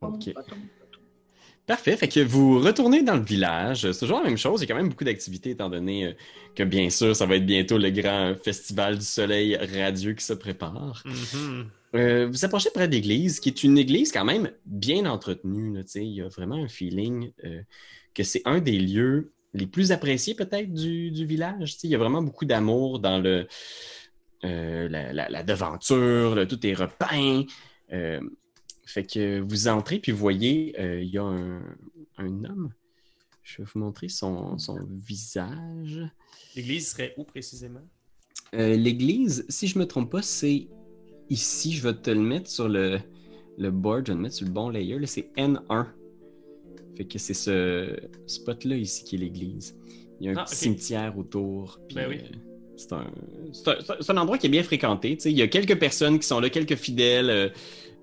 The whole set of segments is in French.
Ok. Parfait. Fait que vous retournez dans le village. C'est toujours la même chose. Il y a quand même beaucoup d'activités étant donné euh, que, bien sûr, ça va être bientôt le grand festival du soleil radieux qui se prépare. Mhm. Euh, vous approchez près de l'église, qui est une église quand même bien entretenue. là, tu sais. il y a vraiment un feeling euh, que c'est un des lieux les plus appréciés peut-être du, du village. tu sais. Il y a vraiment beaucoup d'amour dans le, euh, la, la- la devanture, là, tout est repeint. Fait que vous entrez puis vous voyez, euh, il y a un, un homme. Je vais vous montrer son, son visage. L'église serait où précisément? Euh, L'église, si je me trompe pas, c'est ici. Je vais te le mettre sur le, le board. Je vais le mettre sur le bon layer. là, C'est N1. Fait que c'est ce spot-là ici qui est l'église. Il y a un Ah, petit cimetière autour. puis, Ben oui. euh, c'est un, endroit qui est bien fréquenté. Il y a quelques personnes qui sont là, quelques fidèles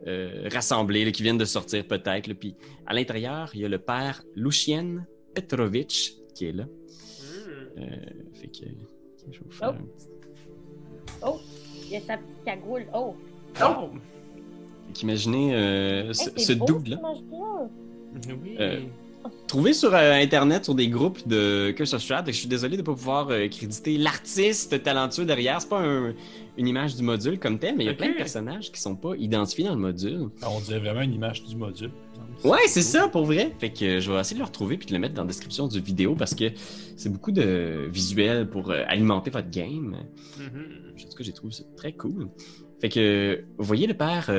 euh, euh, rassemblés là, qui viennent de sortir peut-être. Puis à l'intérieur, il y a le père Lucien Petrovitch qui est là. Hmm. Euh, fait que je vais vous faire Oh. un petit Oh, il y a sa petite cagoule. Oh, Oh! Fait qu'imaginez euh, ce, Hey, ce ce image-là. Oui. Trouvé sur euh, Internet, sur des groupes de Curse of Strahd, je suis désolé de ne pas pouvoir euh, créditer l'artiste talentueux derrière. C'est pas un- une image du module comme tel, mais il y a plein de personnages qui sont pas identifiés dans le module. Ah, On dirait vraiment une image du module. Ouais, c'est ça, pour vrai. Fait que euh, je vais essayer de le retrouver puis de le mettre dans la description du vidéo parce que c'est beaucoup de visuels pour alimenter votre game. En tout cas, j'ai trouvé ça très cool. Fait que, vous voyez le père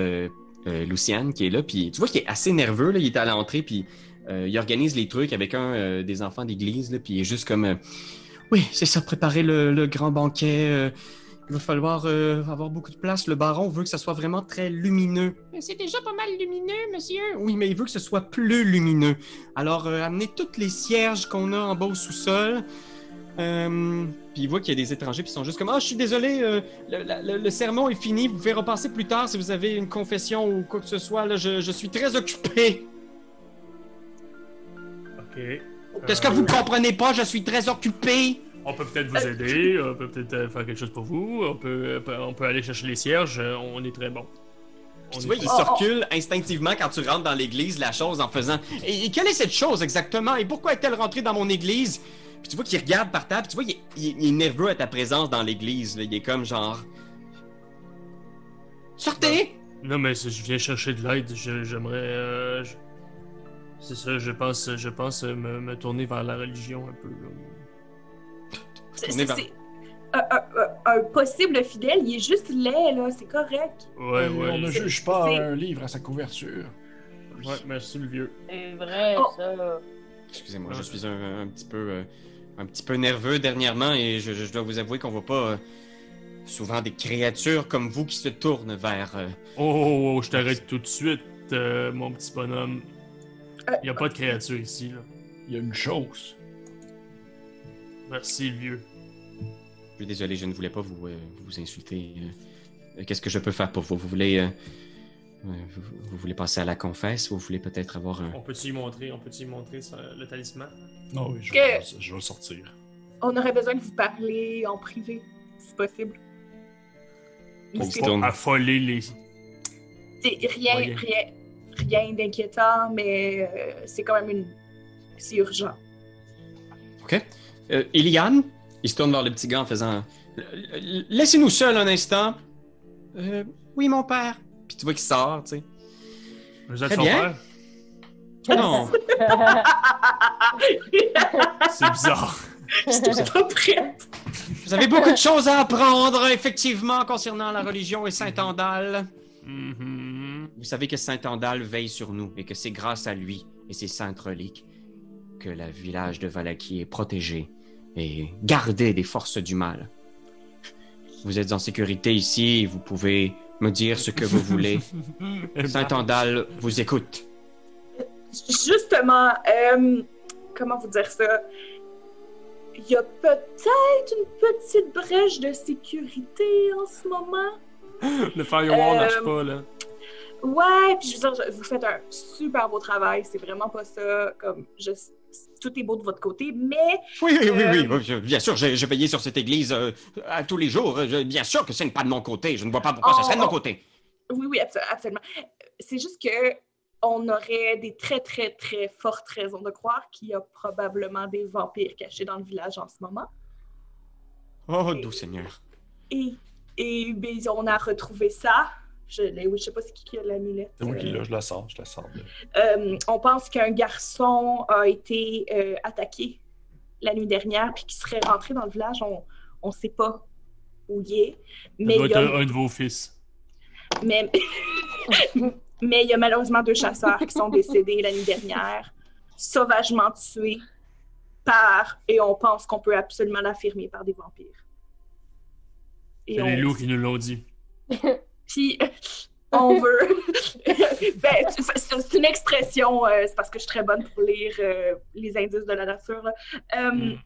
Luciane qui est là, puis tu vois qu'il est assez nerveux, là, il est à l'entrée, puis euh, il organise les trucs avec un euh, des enfants d'église, puis il est juste comme... euh, oui, c'est ça, préparer le, le grand banquet. il va falloir avoir beaucoup de place. Le baron veut que ça soit vraiment très lumineux. C'est déjà pas mal lumineux, monsieur. Oui, mais il veut que ce soit plus lumineux. Alors, amenez toutes les cierges qu'on a en bas au sous-sol. Puis il voit qu'il y a des étrangers, ils sont juste comme Ah, je suis désolé, le, la- le- le sermon est fini, vous pouvez repasser plus tard si vous avez une confession ou quoi que ce soit. Là, je, je suis très occupé. Ok. Qu'est-ce que Euh, vous comprenez pas? Je suis très occupé. On peut peut-être vous aider, on peut peut-être euh, faire quelque chose pour vous, on peut, euh, on peut aller chercher les cierges, euh, on est très bon. Puis tu vois, il Oh, se oh. recule instinctivement quand tu rentres dans l'église, la chose en faisant et, et quelle est cette chose exactement? Et pourquoi est-elle rentrée dans mon église? Puis tu vois qu'il regarde par terre, puis tu vois, il est, il est- il est nerveux à ta présence dans l'église. là. Il est comme genre. Sortez! Non, mais si je viens chercher de l'aide, je- j'aimerais. euh, je- C'est ça, je pense, je pense euh, me, me tourner vers la religion un peu. là. C'est- vers- c'est- Un, un- un- un possible fidèle, il est juste laid, là, c'est correct. Ouais, Euh, ouais. on ne juge pas c'est- un livre à sa couverture. Ouais, merci le vieux. c'est vrai, Oh. ça. Excusez-moi, je suis un, un petit peu euh, un petit peu nerveux dernièrement et je, je dois vous avouer qu'on voit pas euh, souvent des créatures comme vous qui se tournent vers. euh, Oh, oh, oh, je t'arrête tout de suite, euh, mon petit bonhomme. Euh, Il a pas de créature ici, là. Il y a une chose. Merci le vieux. Je suis désolé, je ne voulais pas vous, euh, vous insulter. euh, Qu'est-ce que je peux faire pour vous? Vous voulez euh, vous, vous voulez passer à la confesse? Ou vous voulez peut-être avoir un On peut-tu y montrer, on peut-tu y montrer ça, le talisman? Non, oui, je, Que- vais, je vais le sortir. On aurait besoin de vous parler en privé, si possible. Tourne. Affoler les. c'est rien, rien, rien d'inquiétant, mais euh, c'est quand même une. C'est urgent. Ok. Euh, Eliane, il se tourne vers le petit gars en faisant euh, Laissez-nous seuls un instant. Euh, oui, mon père. Puis tu vois qu'il sort, tu sais. Vous êtes Très son bien. père? Non. C'est bizarre. J'étais pas prête. Vous avez beaucoup de choses à apprendre, effectivement, concernant la religion et Saint-Andal. Mhm. Vous savez que Saint-Andal veille sur nous et que c'est grâce à lui et ses saintes reliques que le village de Valaki est protégé et gardé des forces du mal. Vous êtes en sécurité ici, vous pouvez me dire ce que vous voulez. Saint-Andal vous écoute. Justement, euh, comment vous dire ça? Il y a peut-être une petite brèche de sécurité en ce moment. Le firewall Euh, marche pas, là. Ouais, puis je veux dire, vous faites un super beau travail. C'est vraiment pas ça. Comme, je, tout est beau de votre côté, mais Oui, oui, oui, Euh, oui, oui, je- Bien sûr, je, je veillais sur cette église euh, à tous les jours. Je- bien sûr que ce n'est pas de mon côté. Je ne vois pas pourquoi ce serait de mon Oh. côté. oui, oui, abso- absolument. C'est juste que on aurait des très, très, très fortes raisons de croire qu'il y a probablement des vampires cachés dans le village en ce moment. Oh, doux Seigneur. Et, et ben, on a retrouvé ça. Je je sais pas c'est qui a l'amulette. C'est moi qui Euh, l'ai, je la sors, je la de- euh, on pense qu'un garçon a été euh, attaqué la nuit dernière puis qu'il serait rentré dans le village. On ne sait pas où il est. Ça Mais doit il y être a, un, un de vos fils. mais, mais il y a malheureusement deux chasseurs qui sont décédés la nuit dernière, sauvagement tués par, et on pense qu'on peut absolument l'affirmer, par des vampires. C'est on- les loups qui nous l'ont dit. Puis on veut. ben, c'est une expression, euh, c'est parce que je suis très bonne pour lire euh, les indices de la nature. là. Euh, Mm.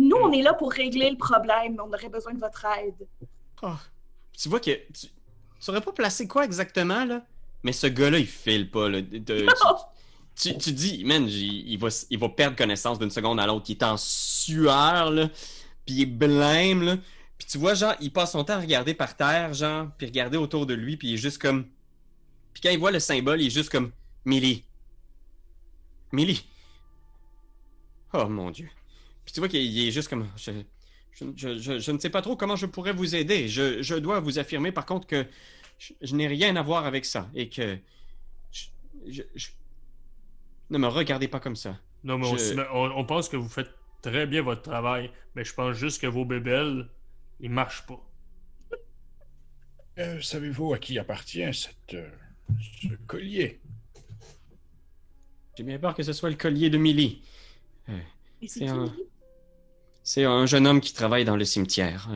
Nous, on est là pour régler le problème, on aurait besoin de votre aide. Oh. Tu vois que tu, tu saurais pas placer quoi exactement, là? Mais ce gars-là, il file pas, là. De- de- tu, tu, tu dis, man, il, va, il va perdre connaissance d'une seconde à l'autre. Il est en sueur, là. Puis il est blême, là. Puis tu vois, genre, il passe son temps à regarder par terre, genre, puis regarder autour de lui, puis il est juste comme... Puis quand il voit le symbole, il est juste comme... Millie. Millie. Oh, mon Dieu. Puis tu vois qu'il il est juste comme... Je, je, je- je- ne sais pas trop comment je pourrais vous aider. Je, je dois vous affirmer, par contre, que je, n'ai rien à voir avec ça. Et que... Ne me regardez pas comme ça. Non, mais on- on pense que vous faites très bien votre travail, mais je pense juste que vos bébelles, ils marchent pas. Euh, Savez-vous à qui appartient cette, euh, ce collier? J'ai bien peur que ce soit le collier de Millie. C'est un- lui? C'est un jeune homme qui travaille dans le cimetière.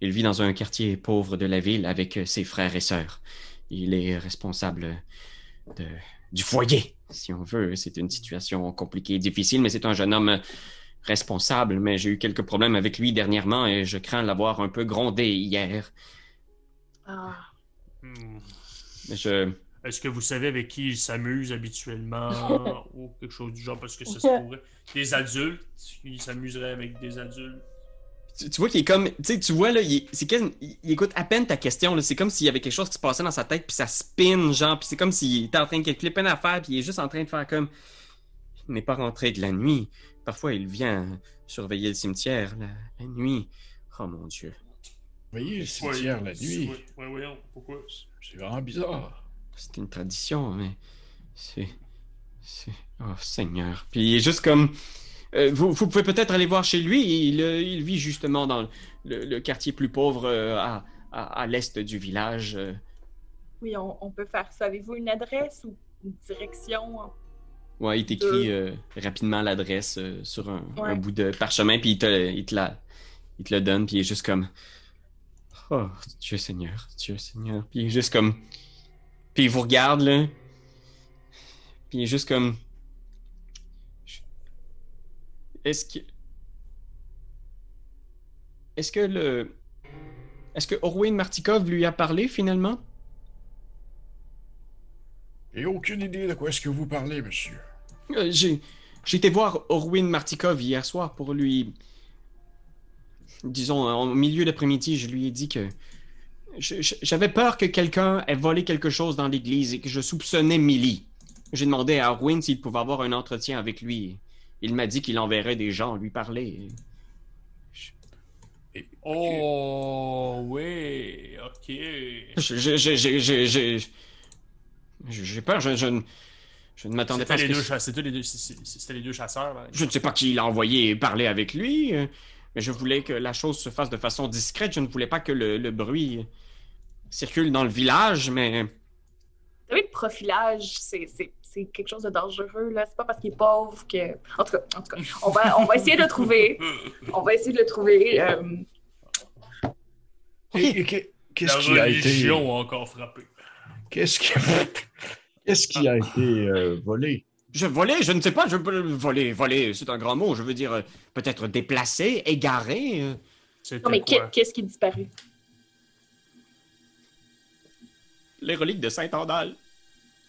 Il vit dans un quartier pauvre de la ville avec ses frères et sœurs. Il est responsable de, du foyer, si on veut. C'est une situation compliquée et difficile, mais c'est un jeune homme responsable. Mais j'ai eu quelques problèmes avec lui dernièrement et je crains l'avoir un peu grondé hier. Ah. Hmm. Mais Je, Est-ce que vous savez avec qui il s'amuse habituellement ou quelque chose du genre? Parce que ça se pourrait. Des adultes, il s'amuserait avec des adultes. tu, tu vois qu'il est comme, tu vois là, il, est- c'est quasi- il, il écoute à peine ta question. C'est comme s'il y avait quelque chose qui se passait dans sa tête puis ça spin genre, puis c'est comme s'il était en train de calculer plein d'affaires puis il est juste en train de faire comme, il n'est pas rentré de la nuit. Parfois il vient surveiller le cimetière la, la nuit. Oh mon Dieu, Vous voyez le cimetière la nuit? Oui, oui, voyons, pourquoi? C'est vraiment bizarre. c'est une tradition, mais c'est, c'est, oh Seigneur. Puis il est juste comme, euh, vous, vous pouvez peut-être aller voir chez lui. Il, euh, il vit justement dans le, le quartier plus pauvre euh, à, à, à l'est du village. euh. Oui, on, on peut faire ça. Avez-vous une adresse ou une direction? Ouais, il t'écrit euh, rapidement l'adresse euh, sur un, Ouais. un bout de parchemin, puis il te, il te la, il te le donne, puis il est juste comme, oh Dieu Seigneur, Dieu Seigneur, puis il est juste comme, puis il vous regarde là, puis il est juste comme, est-ce que, est-ce que le, est-ce que Orwin Martikov lui a parlé finalement? J'ai aucune idée de quoi est-ce que vous parlez, monsieur. Euh, J'ai j'ai été voir Orwin Martikov hier soir pour lui. Disons, au milieu d'après-midi, je lui ai dit que. J'avais peur que quelqu'un ait volé quelque chose dans l'église et que je soupçonnais Millie. J'ai demandé à Orwin s'il pouvait avoir un entretien avec lui. Il m'a dit qu'il enverrait des gens lui parler. Oh, oui, ok. Je- je- je- je- je- je- J'ai peur, je, je ne- je ne m'attendais pas C'était à les, ce deux que... c'était les deux c'est- c'est- c'était les deux chasseurs. hein. Je ne sais pas qui l'a envoyé parler avec lui, euh, mais je voulais que la chose se fasse de façon discrète. Je ne voulais pas que le, le bruit circule dans le village, mais Vous savez, le profilage, c'est- quelque chose de dangereux. là. C'est pas parce qu'il est pauvre que. En tout cas, en tout cas on, va, on va essayer de le trouver. On va essayer de le trouver. euh, Qu'est-ce qui a été... religion a encore frappé. Qu'est-ce qui... Qu'est-ce qui a été euh, volé? je volais, je ne sais pas, je peux voler, voler, c'est un grand mot. Je veux dire, euh, peut-être déplacé, égaré. euh. Non, mais quoi? qu'est-ce qui est disparu? les reliques de Saint-Andal.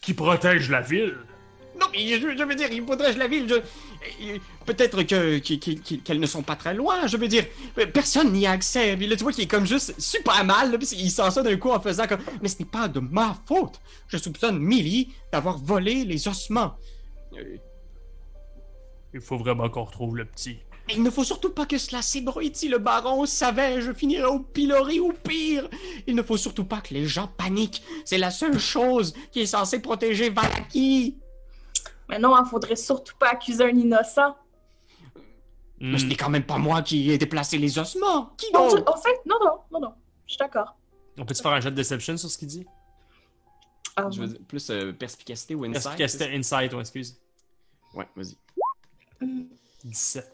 Qui protège la ville? Non, mais je, je veux dire, il faudrait la ville. je- Peut-être que qu'- qu'- qu'- qu'elles ne sont pas très loin. Je veux dire, euh, personne n'y a accès. Puis là, tu vois qu'il est comme juste super mal. Là, puis il sent ça d'un coup en faisant comme. Mais ce n'est pas de ma faute. Je soupçonne Millie d'avoir volé les ossements. Euh, Il faut vraiment qu'on retrouve le petit. mais il ne faut surtout pas que cela s'ébruite. Si le baron savait, je finirais au pilori ou pire. Il ne faut surtout pas que les gens paniquent. C'est la seule chose qui est censée protéger Valaki. Mais non, il faudrait surtout pas accuser un innocent. Mais ce Hmm. n'est quand même pas moi qui ai déplacé les ossements. Qui Non, je- donc? on sait- non, non, non, non. Je suis d'accord. On peut-tu faire un jet de deception sur ce qu'il dit? Je veux dire, plus euh, perspicacité ou insight. C'était insight, ouais, excuse. Ouais, vas-y. 17.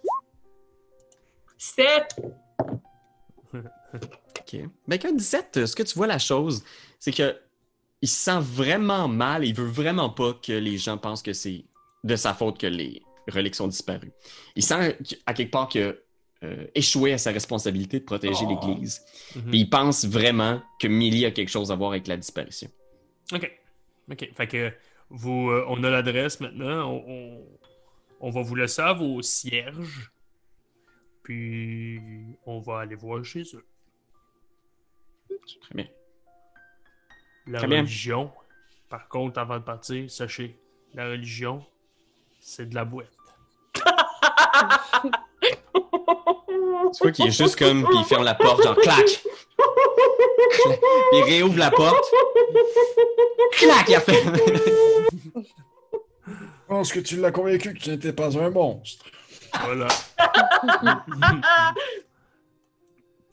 Sept. Ok. Ben, qu'un 17, euh, ce que tu vois la chose, c'est que il se sent vraiment mal et il veut vraiment pas que les gens pensent que c'est de sa faute que les reliques sont disparues. Il sent à quelque part que euh, échoué à sa responsabilité de protéger Oh. l'Église. Mhm. Puis il pense vraiment que Millie a quelque chose à voir avec la disparition. Ok. Ok. Fait que vous, euh, on a l'adresse maintenant. On, on, on va vous laisser à vos cierges. Puis on va aller voir chez eux. Très bien. La Très bien. religion, par contre, avant de partir, sachez, la religion, c'est de la boîte. Tu vois qu'il est juste comme, puis il ferme la porte, genre clac! Il réouvre la porte. Clac! Il a fait. Je pense que tu l'as convaincu que tu n'étais pas un monstre. Voilà.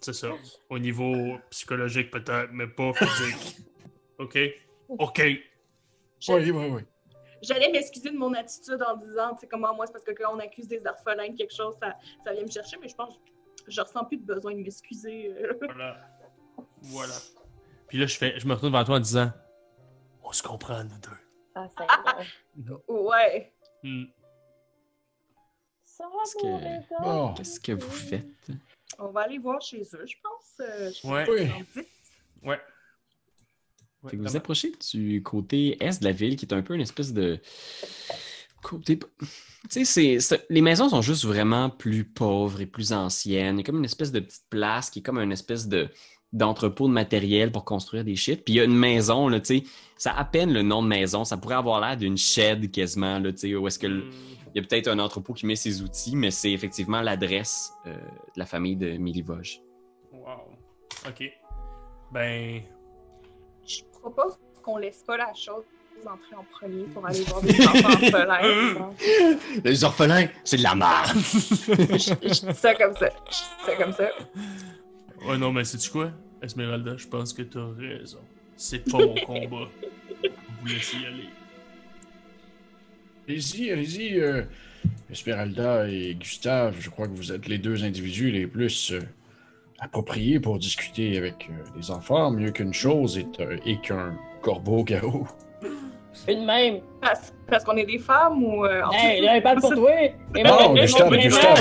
c'est ça. Au niveau psychologique, peut-être, mais pas physique. OK? OK. Oui, oui, oui. J'allais m'excuser de mon attitude en disant, tu sais, comment moi, c'est parce que quand on accuse des orphelins de quelque chose, ça, ça vient me chercher, mais je pense que je ressens plus de besoin de m'excuser. Voilà. Voilà. Puis là, je, fais, je me retourne vers toi en disant On se comprend, nous deux. Ah, c'est Ouais. Hmm. Ça Qu'est-ce va, que- mon gars? Bon. Qu'est-ce que vous faites? On va aller voir chez eux, je pense. euh, je Ouais. Oui. Ouais. Ouais, vous comment- approchez du côté est de la ville, qui est un peu une espèce de côté. Tu sais, les maisons sont juste vraiment plus pauvres et plus anciennes. Il y a comme une espèce de petite place qui est comme une espèce de d'entrepôt de matériel pour construire des shit. Puis il y a une maison, là, tu sais, ça a à peine le nom de maison. Ça pourrait avoir l'air d'une shed quasiment, là, tu sais, où est-ce que le- Hmm. il y a peut-être un entrepôt qui met ses outils, mais c'est effectivement l'adresse euh, de la famille de Milivoge. Wow. OK. Ben. Je propose qu'on laisse pas la chose entrer en premier pour aller voir des enfants orphelins. Les orphelins, c'est de la merde! je, je dis ça comme ça. Je dis ça comme ça. Ouais, non, mais sais-tu quoi, Esmeralda, je pense que t'as raison. C'est pas mon combat. Vous laissez y aller. Allez-y, allez-y. euh, Esmeralda et Gustave, je crois que vous êtes les deux individus les plus euh, appropriés pour discuter avec euh, les enfants. Mieux qu'une chose et, euh, et qu'un corbeau garou. Une même. Parce, parce qu'on est des femmes ou. euh, Hey, il parle pour toi. Et Non, moi, Gustave, moi, Gustave.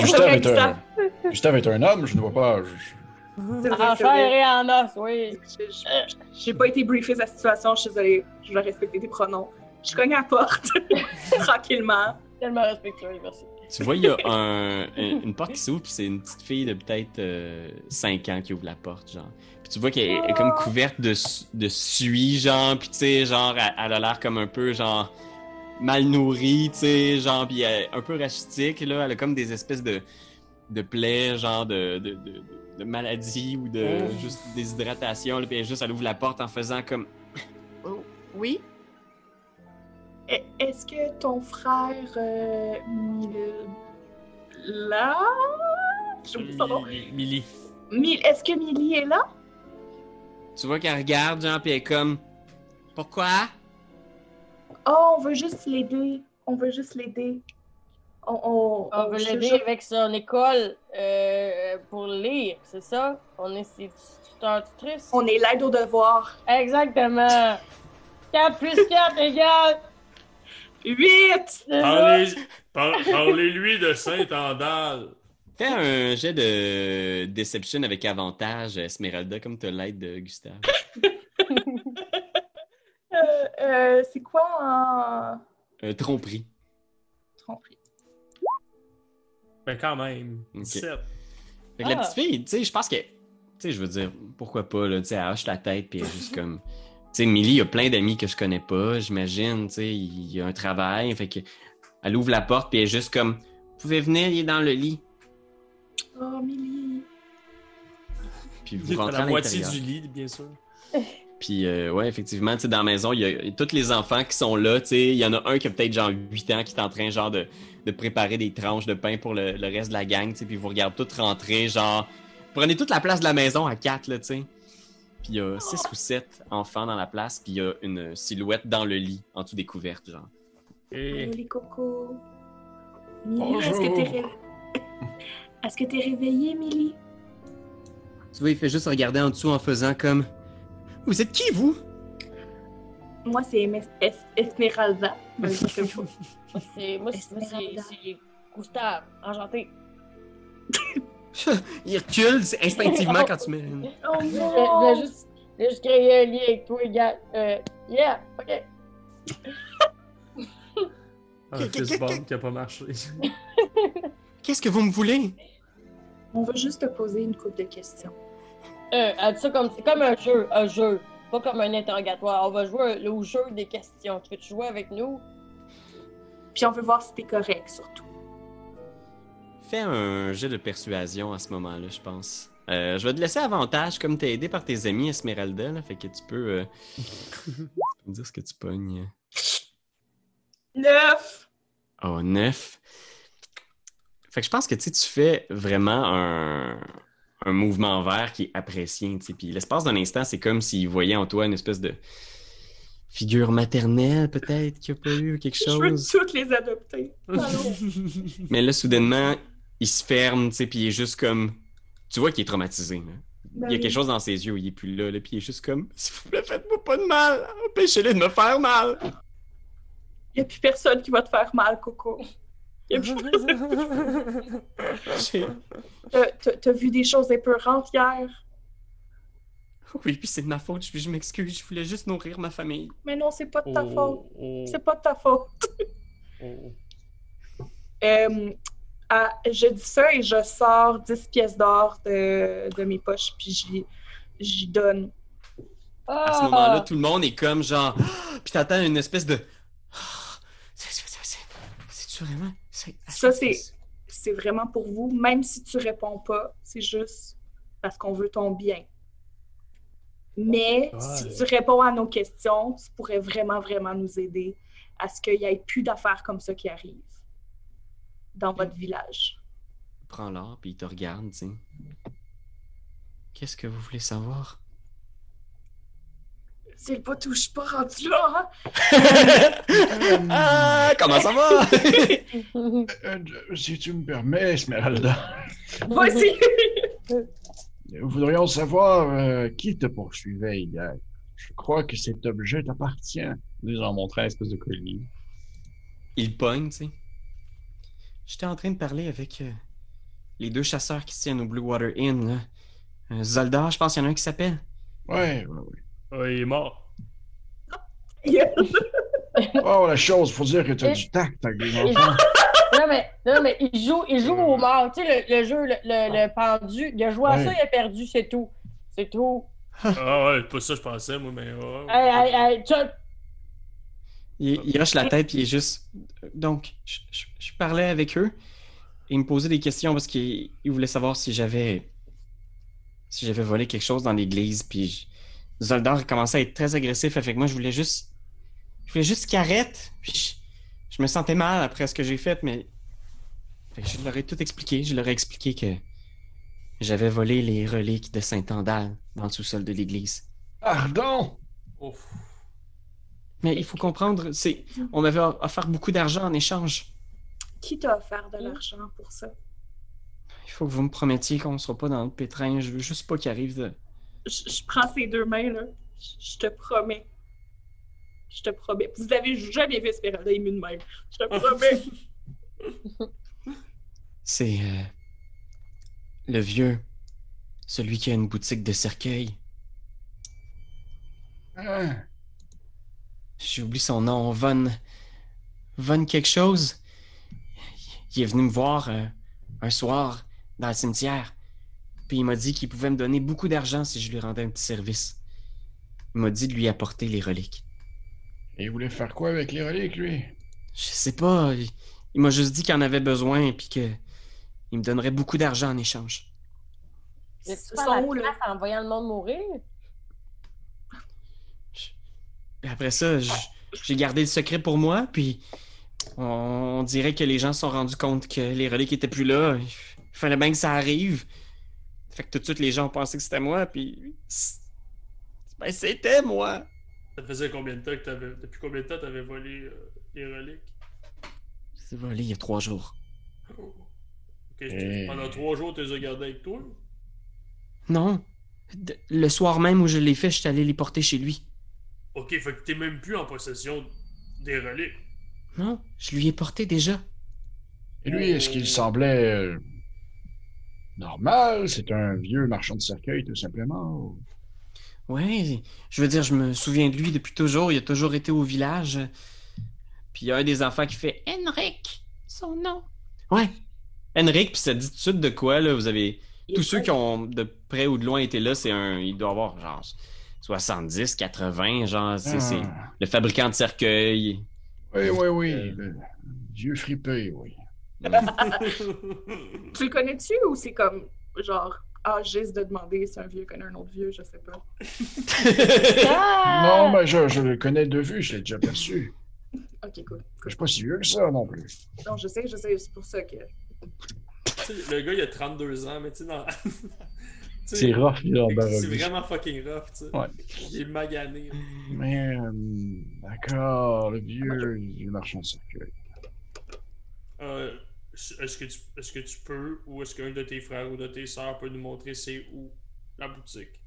Gustave est, Gustave. un, Gustave est un homme, je ne vois pas. je- En chair et en os, oui. J'ai- pas été briefée de la situation, je suis désolée. Je vais respecter tes pronoms. Je cogne à la porte, tranquillement. Tellement respectueux, merci. Tu vois, il y a un- une, une porte qui s'ouvre, puis c'est une petite fille de peut-être 5 ans qui ouvre la porte, genre. Puis tu vois qu'elle est- comme couverte de, de suie, genre, puis tu sais, genre, elle, elle a l'air comme un peu, genre, mal nourrie, tu sais, genre, puis elle est un peu rachitique, là. Elle a comme des espèces de, de plaies, genre, de, de, de, de maladies ou de Oh. juste déshydratation, là, puis elle, juste, elle ouvre la porte en faisant comme... Oh, oui? E- Est-ce que ton frère. Euh, Mil- là? J'ai oublié son nom. Millie. Millie. Mil- Est-ce que Millie est là? Tu vois qu'elle regarde, genre, puis elle est comme... Pourquoi? Oh, on veut juste l'aider. On veut juste l'aider. On, on, On veut l'aider je- avec son école euh, pour lire, c'est ça? On est ses tuteurs tutrices. On est l'aide aux devoirs. Exactement. 4 plus 4 égale. 8! c'est ça? Parlez, par- parlez-lui de Saint-Andal. Fais un jet de Deception avec avantage, Esmeralda, comme t'as l'aide de Gustave. Euh, euh, c'est quoi en Euh, tromperie. tromperie? Ben, quand même. Ok. 17. Fait que la Ah. petite fille, tu sais, je pense que, tu sais, je veux dire, pourquoi pas, là, tu sais, elle hoche la tête, puis elle est juste comme. Tu sais, Millie, il y a plein d'amis que je connais pas, j'imagine, tu sais, il y a un travail, fait que. Elle ouvre la porte, puis elle est juste comme. Vous pouvez venir, il est dans le lit. Oh, Millie. Puis vous rentrez la à moitié l'intérieur. du lit, bien sûr. Puis, euh, ouais, effectivement, tu sais, dans la maison, il y a tous les enfants qui sont là, tu sais. Il y en a un qui a peut-être genre 8 ans qui est en train, genre, de, de préparer des tranches de pain pour le, le reste de la gang, tu sais. Puis vous regardez toutes rentrer, genre. Prenez toute la place de la maison à 4, là, tu sais. Puis il y a 6 ou 7 enfants dans la place, puis il y a une silhouette dans le lit, en dessous des couvertes, genre. Et... Allô, les cocos. Est-ce que Bonjour. t'es ré... Est-ce que t'es réveillée, Millie? Tu vois, il fait juste regarder en dessous en faisant comme. Vous êtes qui, vous? Moi, c'est Esmeralda. Faut. Moi, c'est Gustave. Enchanté. Il recule c'est instinctivement quand tu mets une. Oh Je juste, je juste créer un lien avec toi, gars. Euh, yeah, ok. Un fist qui a pas marché. Qu'est-ce que vous me voulez? On veut juste te poser une couple de questions. Euh, ça comme, c'est comme un jeu, un jeu. Pas comme un interrogatoire. On va jouer au jeu des questions. Tu veux-tu jouer avec nous? Puis on veut voir si t'es correct, surtout. Fais un jet de persuasion à ce moment-là, je pense. Euh, je vais te laisser avantage, comme t'es aidé par tes amis Esmeralda, là, fait que tu peux, euh, tu peux me dire ce que tu pognes. Neuf! Oh, 9. Fait que je pense que tu fais vraiment un, un mouvement vert qui est apprécié. Puis l'espace d'un instant, c'est comme s'il voyait en toi une espèce de figure maternelle, peut-être, qui a pas eu quelque Je veux chose. toutes les adopter. Mais là, soudainement, il se ferme, tu sais, puis il est juste comme. Tu vois qu'il est traumatisé. là. Ben Il y a oui. quelque chose dans ses yeux, il est plus là, là puis il est juste comme S'il vous plaît, faites-moi pas de mal, empêchez-les de me faire mal. Il n'y a plus personne qui va te faire mal, Coco. Y a plus personne. J'ai- T'as- vu des choses épeurantes hier? Oui, puis c'est de ma faute, je, je m'excuse, je voulais juste nourrir ma famille. Mais non, c'est pas de ta Oh, faute. oh, C'est pas de ta faute. oh. Euh, ah, je dis ça et je sors 10 pièces d'or de, de mes poches, puis j'y- donne. À ce Ah! moment-là, tout le monde est comme genre. Ah! Puis t'attends une espèce de. Ah! C'est- vraiment. Ça, c'est- C'est vraiment pour vous, même si tu réponds pas, c'est juste parce qu'on veut ton bien. Mais Ouais. si tu réponds à nos questions, tu pourrais vraiment, vraiment nous aider à ce qu'il n'y ait plus d'affaires comme ça qui arrivent dans votre village. Prends l'or, puis il te regarde, tu sais. Qu'est-ce que vous voulez savoir? C'est le pas tout, je suis pas rendue là, hein? ah, comment ça va? Euh, si tu me permets, Esmeralda, Vas-y! nous voudrions savoir euh, qui te poursuivait hier. Je crois que cet objet t'appartient. Ils ont montré un espèce de collier. Il pogne, tu sais. J'étais en train de parler avec euh, les deux chasseurs qui se tiennent au Blue Water Inn, là. Euh, Zolda, je pense qu'il y en a un qui s'appelle. Ouais, ouais, ouais. Ah, il est mort. Oh, la chose, faut dire que t'as du tact avec les enfants. Non, mais, non, mais il joue, il joue au mort. Tu sais, le, le jeu, le, le, le pendu, il a joué à Ouais. ça, il a perdu, c'est tout. C'est tout. Ah ouais, pas ça je pensais, moi, mais. ouais. Hey, hey, hey, tu- Il, il hoche la tête, puis il est juste. Donc, je, je- je parlais avec eux. Et ils me posaient des questions parce qu'ils ils voulaient savoir si j'avais. Si j'avais volé quelque chose dans l'église. Puis je- Zoldar commençait à être très agressif avec moi. Je voulais juste. Je voulais juste qu'il arrête. Puis je, je me sentais mal après ce que j'ai fait, mais. Fait que je leur ai tout expliqué. Je leur ai expliqué que j'avais volé les reliques de Saint-Andal dans le sous-sol de l'église. Pardon! Ouf. Mais il faut comprendre, c'est. On m'avait offert beaucoup d'argent en échange. Qui t'a offert de l'argent pour ça? Il faut que vous me promettiez qu'on ne sera pas dans le pétrin. Je veux juste pas qu'il arrive de. Je, je prends ces deux mains, là. Je, je te promets. Je te promets. Vous avez jamais vu Esmeralda émue de même. Je te promets. C'est. euh, le vieux. Celui qui a une boutique de cercueil. Ah, J'ai oublié son nom. Von. Von quelque chose. Il est venu me voir euh, un soir dans le cimetière. Puis il m'a dit qu'il pouvait me donner beaucoup d'argent si je lui rendais un petit service. Il m'a dit de lui apporter les reliques. Et il voulait faire quoi avec les reliques, lui? Je sais pas. Il, il m'a juste dit qu'il en avait besoin puis que il me donnerait beaucoup d'argent en échange. J'ai Ce pas sont la où, là? en voyant le monde mourir? Puis après ça, j'ai gardé le secret pour moi, puis on, on dirait que les gens se sont rendus compte que les reliques étaient plus là. Il fallait bien que ça arrive. Fait que tout de suite, les gens ont pensé que c'était moi, puis... Ben, c'était moi! Ça faisait combien de temps que t'avais. Depuis combien de temps t'avais volé euh, les reliques? C'est volé il y a trois jours. Oh. Ok, te- pendant trois jours, tu les as gardés avec toi? Non. Le soir même où je l'ai fait, je suis allé les porter chez lui. Ok, fait que t'es même plus en possession des reliques. Non, je lui ai porté déjà. Et lui, est-ce qu'il semblait euh, normal? C'est un vieux marchand de cercueil, tout simplement? ou- Ouais, je veux dire, je me souviens de lui depuis toujours. Il a toujours été au village. Puis il y a un des enfants qui fait Henrik, son nom. Ouais, Henrik, puis ça dit tout de suite de quoi, là? Vous avez. Tous ceux qui ont de près ou de loin été là, c'est un. Il doit avoir genre 70, 80, genre. C'est c'est Ah. le fabricant de cercueil. Oui, oui, oui. Le vieux fripé, oui. Tu le connais-tu ou c'est comme, genre, ah, juste de demander si un vieux connaît un autre vieux, je sais pas. Ah! Non, mais je, je le connais de vue, je l'ai déjà perçu. Ok, cool. Je suis pas si vieux que ça non plus. Non, je sais, je sais, c'est pour ça que. Le gars, il a 32 ans, mais tu sais, dans. C'est rough, il est en C'est vraiment fucking rough, tu sais. Ouais. Il est magané. Euh, d'accord, le vieux, de cercueil. Euh, est-ce que, tu, est-ce que tu peux, ou est-ce qu'un de tes frères ou de tes sœurs peut nous montrer c'est où la boutique?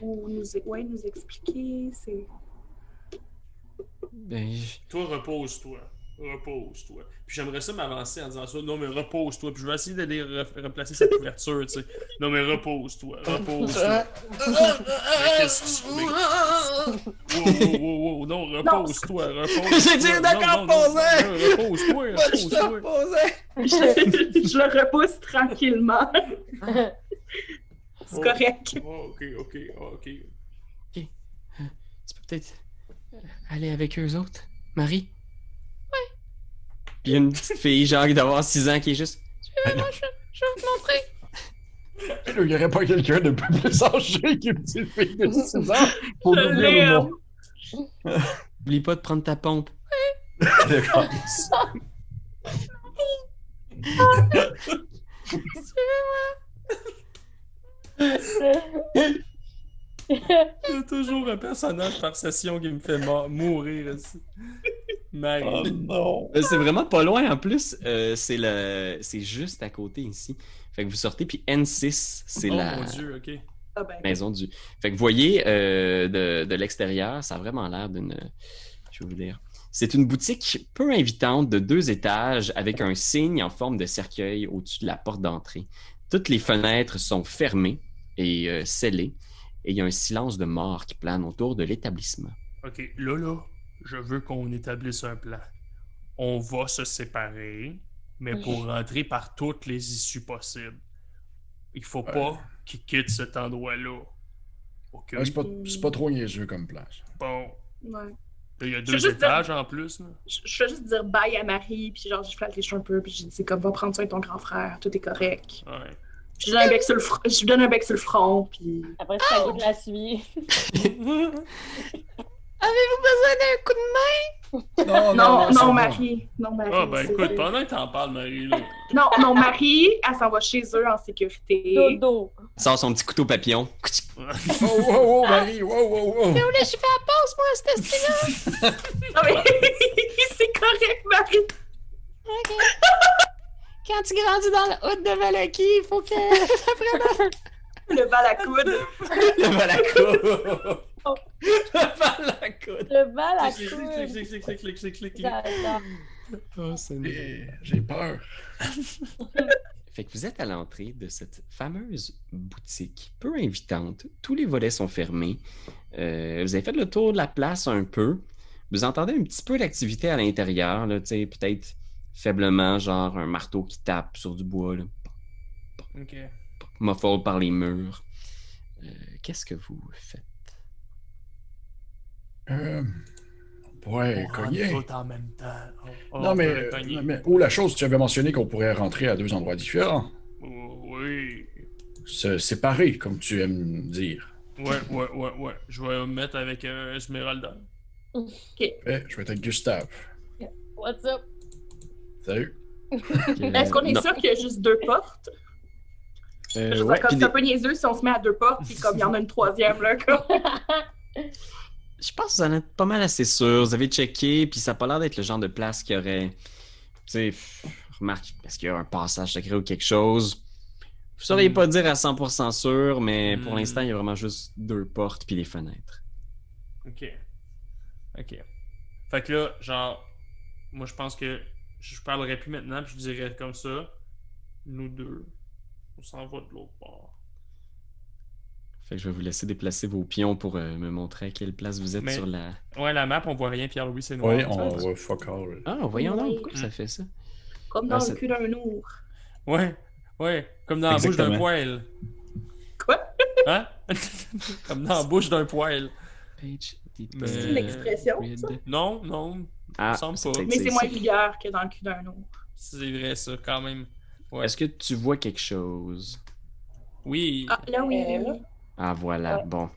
Ou nous, ouais, nous expliquer, c'est. Ben, Toi, repose-toi. Repose-toi. Puis j'aimerais ça m'avancer en disant ça. Non, mais repose-toi. Puis je vais essayer d'aller re- replacer cette couverture, tu sais. Non, mais repose-toi. Repose-toi. Mais Wow, wow, wow. Non, repose-toi. Repose-toi. J'ai dit d'accord, posez. Repose-toi. Repose-toi. je, je le repousse tranquillement. C'est Oh. correct. Oh, ok, ok, oh, ok. tu peux peut-être euh, aller avec eux autres, Marie? Puis il y a une petite fille, genre, d'avoir 6 ans qui est juste. Je vais, je, je vais te montrer. Il n'y aurait pas quelqu'un de peu plus âgé qu'une petite fille de 6 ans pour le. Oublie pas de prendre ta pompe. D'accord. Il y a toujours un personnage par session qui me fait mo- mourir aussi. Marie. Oh non. Euh, C'est vraiment pas loin en plus. Euh, c'est le, c'est juste à côté ici. Fait que vous sortez puis N6, c'est oh la mon dieu, ok. Ah ben, maison du. Fait que vous voyez euh, de, de l'extérieur, ça a vraiment l'air d'une. Je vais vous dire. C'est une boutique peu invitante de deux étages avec un signe en forme de cercueil au-dessus de la porte d'entrée. Toutes les fenêtres sont fermées et euh, scellées et il y a un silence de mort qui plane autour de l'établissement. Ok, là, là, je veux qu'on établisse un plan. On va se séparer, mais pour rentrer par toutes les issues possibles. Il faut pas qu'ils quittent cet endroit-là. Ok? Ouais, c'est pas, c'est pas trop niaiseux comme place. Bon. ouais. Là, il y a deux étages en plus. Là. Je, je vais juste dire bye à Marie, puis genre, je flatte les cheveux un peu, puis je dis, c'est comme, va prendre soin de ton grand frère, tout est correct. Ouais. Je donne un bec sur le, fr- je lui donne un bec sur le front, puis. Après, ça goûte la suie. Avez-vous besoin d'un coup de main? Non, Non, non, va. Marie. Non, Marie. Ah, ben c'est- écoute, pendant que t'en parles, Marie, là. Non, non, Marie, elle s'en va chez eux en sécurité. Dodo. Sort son petit couteau papillon. Oh, oh, oh, Marie, wow, wow, wow. là, je fais la pause, moi, style Non, mais c'est correct, Marie. OK. Quand tu grandis dans la haute de Valaki, il faut que. Le bal à coude. Le Valaco. Le Valaco. Le bal à Clic, clic, coude. clic, clic, clic, clic, clic. Oh, J'ai peur. Fait que vous êtes à l'entrée de cette fameuse boutique peu invitante. Tous les volets sont fermés. Euh, vous avez fait le tour de la place un peu. Vous entendez un petit peu d'activité à l'intérieur, là, tu sais, peut-être faiblement, genre un marteau qui tape sur du bois, là, Ok. Muffled par les murs. Euh, Qu'est-ce que vous faites? Euh, on pourrait On cogner. tout en même temps. On- on Non, mais, non, mais- Ou la chose, tu avais mentionné qu'on pourrait rentrer à deux endroits différents. Oh, Oui. Se séparer, comme tu aimes dire. Ouais, ouais, ouais, ouais. Je vais me mettre avec euh, Esmeralda. Eh, je vais être avec Gustave. What's up? Salut. Est-ce qu'on est Non. sûr qu'il y a juste deux portes? Euh, Je ouais, comme c'est un peu niaiseux si on se met à deux portes, puis comme il y en a une troisième, là, comme... Je pense que vous en êtes pas mal assez sûr. Vous avez checké, puis ça n'a pas l'air d'être le genre de place qui aurait. Tu sais, remarque, est-ce qu'il y a un passage secret ou quelque chose? Vous sauriez Hmm. pas dire à 100% sûr, mais pour Hmm. l'instant, il y a vraiment juste deux portes puis des fenêtres. Ok. Ok. Fait que là, genre, moi je pense que je parlerai plus maintenant, puis je dirais comme ça, nous deux, on s'en va de l'autre bord. Fait que je vais vous laisser déplacer vos pions pour euh, me montrer à quelle place vous êtes Mais- sur la. Ouais, la map, on voit rien, Pierre-Louis, c'est noir. Oui, ça. on va fuck all. Ah, voyons donc, Oui. pourquoi ça fait ça? Comme dans Ah, le c'est- cul d'un ours. Ouais, ouais, comme dans la bouche d'un poêle. Quoi? Hein? comme dans la bouche d'un poêle. Page Mais- C'est une expression, ça? Non, non, Ah, me semble pas. Mais c'est moins vulgaire que dans le cul d'un ours. c'est vrai ça, quand même. Ouais. Est-ce que tu vois quelque chose? Oui. Ah, là, oui. Euh, là. Ah, voilà, Ouais. bon.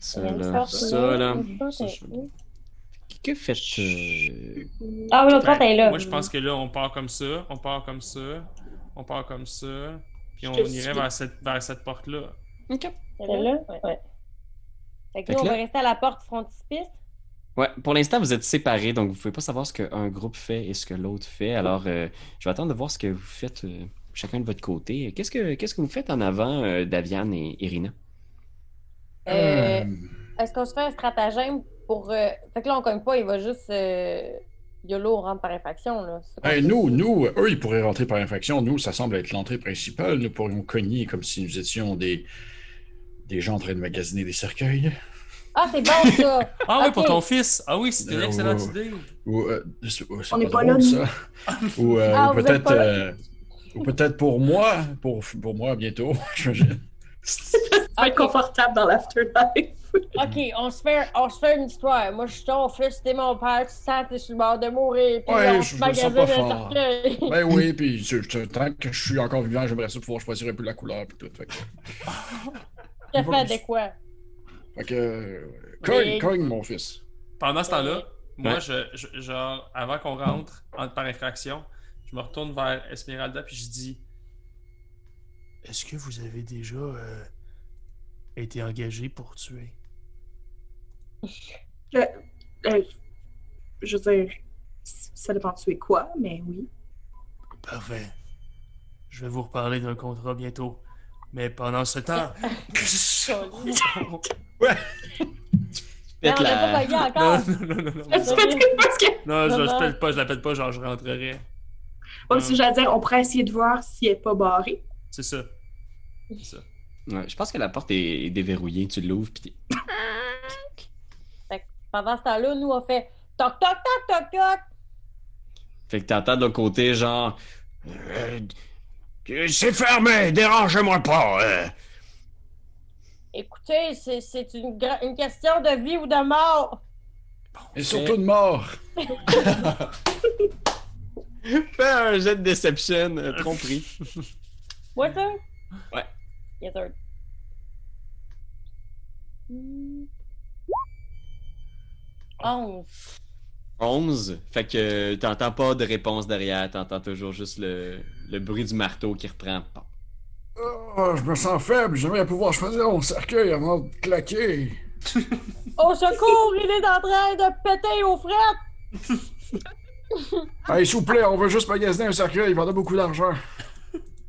Ça, là, ça, là. ça, je-. Que faites Ah oui, l'autre porte est là. Moi, je pense que là, on part comme ça, on part comme ça, on part comme ça, puis on irait vers cette, vers cette porte-là. Ok. Elle est là? Ouais. Fait que Fait nous, que on va rester à la porte frontispice. Ouais, pour l'instant, vous êtes séparés, donc vous pouvez pas savoir ce qu'un groupe fait et ce que l'autre fait. Alors, euh, je vais attendre de voir ce que vous faites euh, chacun de votre côté. Qu'est-ce que qu'est-ce que vous faites en avant, euh, Daviane et Irina? Euh, Euh, Est-ce qu'on se fait un stratagème pour. euh, Fait que là, on cogne pas, il va juste. euh, YOLO, on rentre par infraction, là. Ben, nous, nous, eux, ils pourraient rentrer par infraction. Nous, ça semble être l'entrée principale. Nous pourrions cogner comme si nous étions des, des gens en train de magasiner des cercueils. Ah, c'est bon, ça! Ah oui, pour ton fils! Ah oui, c'est une Euh, excellente idée! Ou, euh, c'est- c'est On n'est pas là, ça. ou euh, Ah, ou peut-être pas là. euh, ou peut-être pour moi, pour, pour moi bientôt, j'imagine. Être Ok. confortable dans l'afterlife. Ok, on se, fait, on se fait une histoire. Moi, je suis ton fils, t'es mon père, tu sens, t'es sur le bord de mourir. Puis Ouais, on je se me sens magasine pas fort. Ben oui, puis je- je- tant que je suis encore vivant, j'aimerais ça pouvoir choisir un peu la couleur puis tout. Fait que, T'as fait de quoi? Fait que euh, cogne, Mais- cogne, mon fils. Pendant ce temps-là, moi, Ouais. je, je- genre, avant qu'on rentre en- par infraction, je me retourne vers Esmeralda puis je dis Est-ce que vous avez déjà euh, été engagé pour tuer? Euh, euh, je veux dire, ça dépend de tu es quoi, mais oui. Parfait. Je vais vous reparler d'un contrat bientôt. Mais pendant ce temps. Mais Faites on n'a la- pas payé non, encore. non, non, non, non. Que tu parce que. Non, je, Non, je non. pète pas, je la pète pas, genre je rentrerai. Ouais, parce que j'allais dire, on pourrait essayer de voir si elle n'est pas barrée. C'est ça. C'est ça. Ouais, je pense que la porte est, est déverrouillée. Tu l'ouvres, puis t'es- Pendant ce temps-là, nous, on fait toc, toc, toc, toc, toc. Fait que t'entends de l'autre côté, genre. C'est fermé, dérangez-moi pas. euh. Écoutez, c'est- c'est une, une question de vie ou de mort. Et surtout de mort. Fais un jet de deception, euh, tromperie. Ça? Ouais. Yes, sir. Hmm. Onze. 11. Fait que t'entends pas de réponse derrière, t'entends toujours juste le, le bruit du marteau qui reprend. Oh, je me sens faible, j'aimerais pouvoir choisir mon cercueil avant de claquer. Au secours, il est en train de péter aux frettes. Hey, s'il vous plaît, on veut juste magasiner un cercueil, il vendait beaucoup d'argent.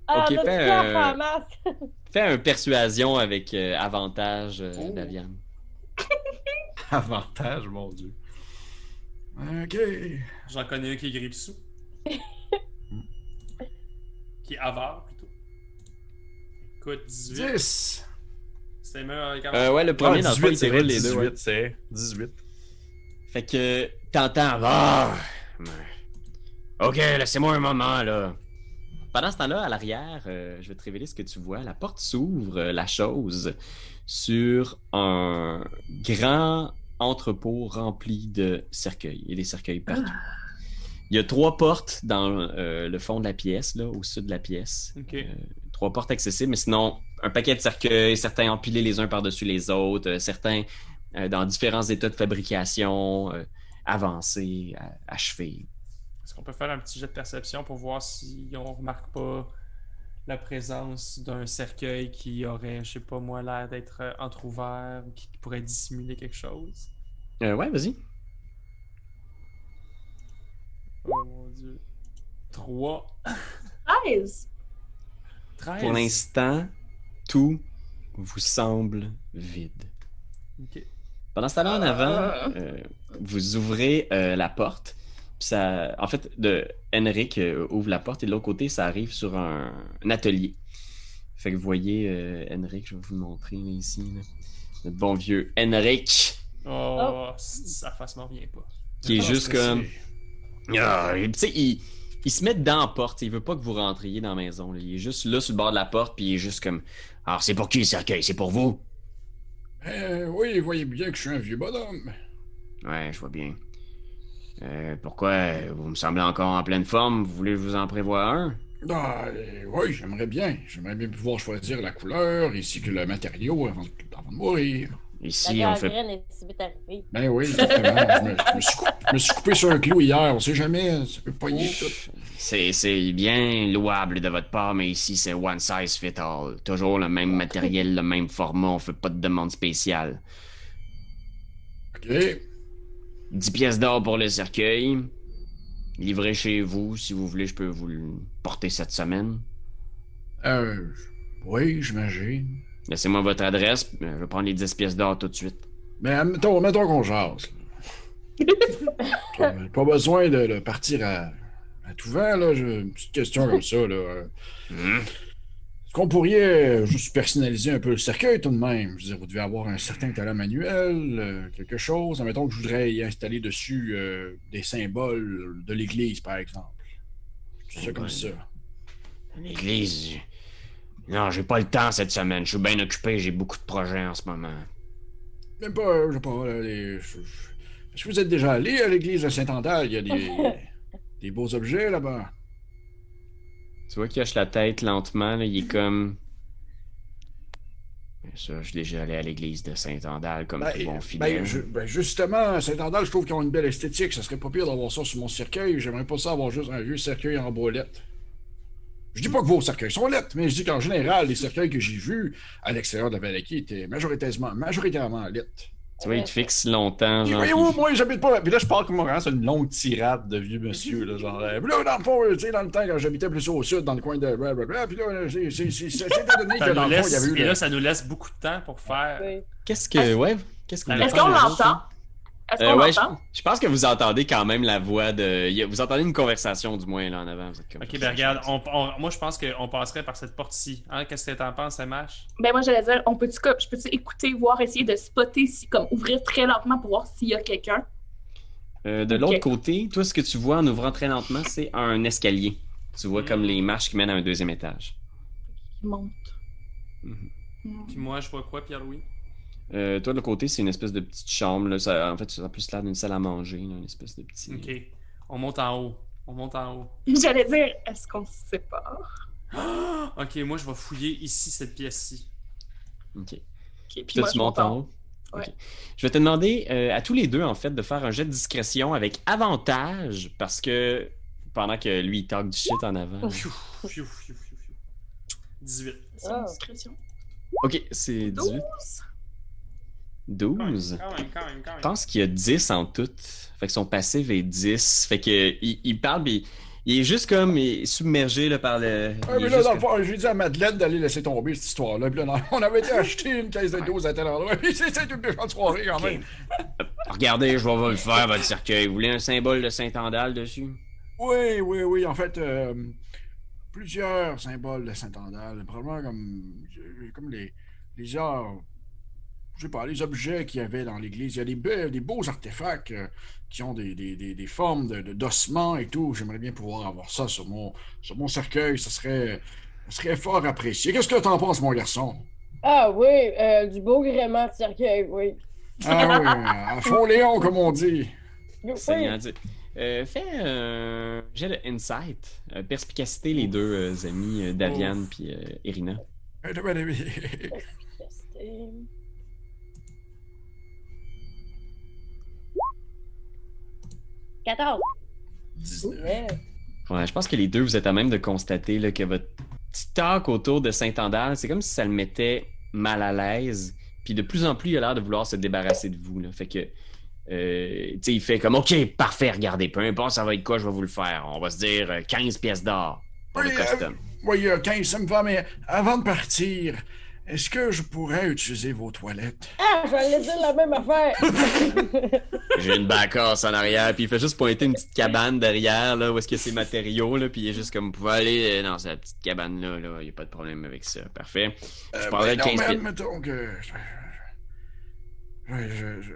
Ah, Ok, fais, euh, masse. Fais un persuasion avec euh, avantage, euh, Oh. Daviane. Avantage, mon dieu. Ok. J'en connais un qui est grippe-sous. qui est avare plutôt. Écoute, 18. 10. C'est C'était meilleur quand Euh, ouais, le premier, dans le fond, il les deux. 18, ouais. c'est 18. Fait que t'entends. Ah! Ok, laissez-moi un moment là. Pendant ce temps-là, à l'arrière, euh, je vais te révéler ce que tu vois. La porte s'ouvre, euh, la chose, sur un grand entrepôt rempli de cercueils et des cercueils partout. Il y a trois portes dans euh, le fond de la pièce, là, au sud de la pièce. Euh, trois portes accessibles, mais sinon, un paquet de cercueils, certains empilés les uns par-dessus les autres, euh, certains euh, dans différents états de fabrication, euh, avancés, achevés. Est-ce qu'on peut faire un petit jet de perception pour voir si on remarque pas la présence d'un cercueil qui aurait, je sais pas moi, l'air d'être euh, entrouvert ou qui pourrait dissimuler quelque chose? Euh, ouais, vas-y. Oh mon dieu. 3. 13! 13. Pour l'instant, tout vous semble vide. Ok. Pendant ce temps-là, en avant, euh, vous ouvrez euh, la porte. Puis ça, en fait, de, Henrik euh, ouvre la porte et de l'autre côté, ça arrive sur un, un atelier. Fait que vous voyez, euh, Henrik, je vais vous le montrer là, ici. là. Notre bon vieux Henrik, Oh, c- sa face m'en vient pas. qui est juste comme. Ah, tu sais, il, il se met dans la porte. Il veut pas que vous rentriez dans la maison. là. Il est juste là sur le bord de la porte, puis il est juste comme. Alors, c'est pour qui le cercueil? C'est pour vous Euh, oui, vous voyez bien que je suis un vieux bonhomme. Ouais, je vois bien. Euh, pourquoi? Vous me semblez encore en pleine forme Vous voulez que je vous en prévoir un? Ah, euh, oui, j'aimerais bien. J'aimerais bien pouvoir choisir la couleur ainsi que le matériau avant, avant de mourir. La Ici, on fait. est si vite arrivée. Ben oui, exactement. je, me, je me suis coupé, je me suis coupé sur un clou hier. On sait jamais, ça peut poigner tout. C'est, c'est bien louable de votre part, mais ici, c'est one size fit all. Toujours le même matériel, le même format, on fait pas de demande spéciale. OK. 10 pièces d'or pour le cercueil. Livré chez vous, si vous voulez, je peux vous le porter cette semaine. Euh, oui, j'imagine. Laissez-moi votre adresse, euh, je vais prendre les 10 pièces d'or tout de suite. Mais mettons, mettons qu'on jase. pas, besoin de, de partir à, à tout vent, là. J'ai une petite question comme ça, là. Est-ce qu'on pourrait euh, juste personnaliser un peu le cercueil tout de même? Je veux dire, vous devez avoir un certain talent manuel, euh, quelque chose. Admettons que je voudrais y installer dessus euh, des symboles de l'Église, par exemple. C'est ça comme ça. L'église. je- Non, j'ai pas le temps cette semaine. Je suis bien occupé, j'ai beaucoup de projets en ce moment. Même pas, euh, je sais pas, les... Est-ce que vous êtes déjà allé à l'église de Saint-Andal? Il y a des, des beaux objets là-bas. Tu vois qu'il hoche la tête lentement, là, il est comme. Ça, je suis déjà allé à l'église de Saint-Andal comme tout bon Ben, fidèle. ben, je- ben, justement, Saint-Andal, je trouve qu'ils ont une belle esthétique. Ça serait pas pire d'avoir ça sur mon cercueil. J'aimerais pas ça avoir juste un vieux cercueil en bois lettre. Je dis pas que vos cercueils sont lettres, mais je dis qu'en général, les cercueils que j'ai vus à l'extérieur de la Valaki étaient majoritairement, majoritairement lettres. Tu vois, il te fixe longtemps. Genre, voyez-vous, puis- moi, j'habite pas. Puis là, je parle comme vraiment c'est une longue tirade de vieux monsieur, là, genre. euh, Puis là, dans le fond, tu sais, dans le temps, quand j'habitais plus au sud, dans le coin de blablabla, puis là, c'est c'est- c'est- c'est étant donné Ça que nous dans le fond, il y laisse, avait eu et le- là, ça nous laisse beaucoup de temps pour faire. Oui. Qu'est-ce que. Ouais, qu'est-ce Est-ce qu'on l'entend? Euh, ouais, je, pense que vous entendez quand même la voix de. Vous entendez une conversation du moins là en avant. Vous êtes comme- Ok, ben regarde, on- on- moi je pense qu'on passerait par cette porte-ci. Hein? Qu'est-ce que t'en penses, MH? Ben moi j'allais dire, on peut je peux écouter, voir, essayer de spotter, si, comme ouvrir très lentement pour voir s'il y a quelqu'un? Euh, de l'autre côté, toi, ce que tu vois en ouvrant très lentement, c'est un escalier. Tu vois Mm. comme les marches qui mènent à un deuxième étage. qui monte. Mhm. Hmm. Puis moi, je vois quoi, Pierre-Louis? Euh, toi, de l'autre côté, c'est une espèce de petite chambre. Là. Ça, en fait, ça a plus l'air d'une salle à manger. là, une espèce de petit. Ok. On monte en haut. On monte en haut. J'allais dire, est-ce qu'on se sépare? ok, moi je vais fouiller ici, cette pièce-ci. Ok. Ok, puis toi, moi, tu je montes monte en haut? Ouais. Ok. Je vais te demander euh, à tous les deux, en fait, de faire un jet de discrétion avec avantage parce que pendant que lui, il talk du shit en avant. Fiou, fiou. 18. C'est une discrétion. Ok, c'est 18. 12? 12. Quand même, quand même, quand même. Je pense qu'il y a 10 en tout. Fait que son passif est 10. Fait que il, il parle, mais il est juste comme il est submergé là, par le. Ouais, il mais là, dans le fond, j'ai dit à Madeleine d'aller laisser tomber cette histoire-là. Puis là, dans- on avait été acheter une caisse de 12 à tel endroit. Puis c'est c'est une méchante soirée quand même. Regardez, je vais vous le faire, votre cercueil. Vous voulez un symbole de Saint-Andal dessus? Oui, oui, oui. En fait, euh, plusieurs symboles de Saint-Andal. Probablement comme, comme les, les genres je sais pas, les objets qu'il y avait dans l'église. Il y a des, beaux artefacts euh, qui ont des, formes de, d'ossements et tout. J'aimerais bien pouvoir avoir ça sur mon, cercueil. Ça serait, fort apprécié. Qu'est-ce que t'en penses, mon garçon? Ah oui, euh, du beau gréement de cercueil, oui. Ah oui, à fond Léon, comme on dit. C'est bien dit. Euh, fais un j'ai de insight, perspicacité, les deux amis, Daviane oh. puis Irina. Eh, perspicacité. 14. 19. Ouais. je pense que les deux, vous êtes à même de constater là, que votre petit talk autour de Saint-Andal, c'est comme si ça le mettait mal à l'aise. Puis de plus en plus, il a l'air de vouloir se débarrasser de vous. Là. Fait que, euh, tu sais, il fait comme, OK, parfait, regardez, peu importe ça va être quoi, je vais vous le faire. On va se dire euh, 15 pièces d'or pour oui, le custom. Euh, oui, euh, 15, ça me va, mais avant de partir, est-ce que je pourrais utiliser vos toilettes? Ah, j'allais dire la même affaire. J'ai une bacasse en arrière, puis il fait juste pointer une petite cabane derrière, là, où est-ce que c'est matériaux, là, puis il est juste comme, vous pouvez aller euh, dans cette petite cabane-là, là, il n'y a pas de problème avec ça. Parfait. Je Euh, parlerai de ben non, 15 mais pieds. admettons que... Je, je, je,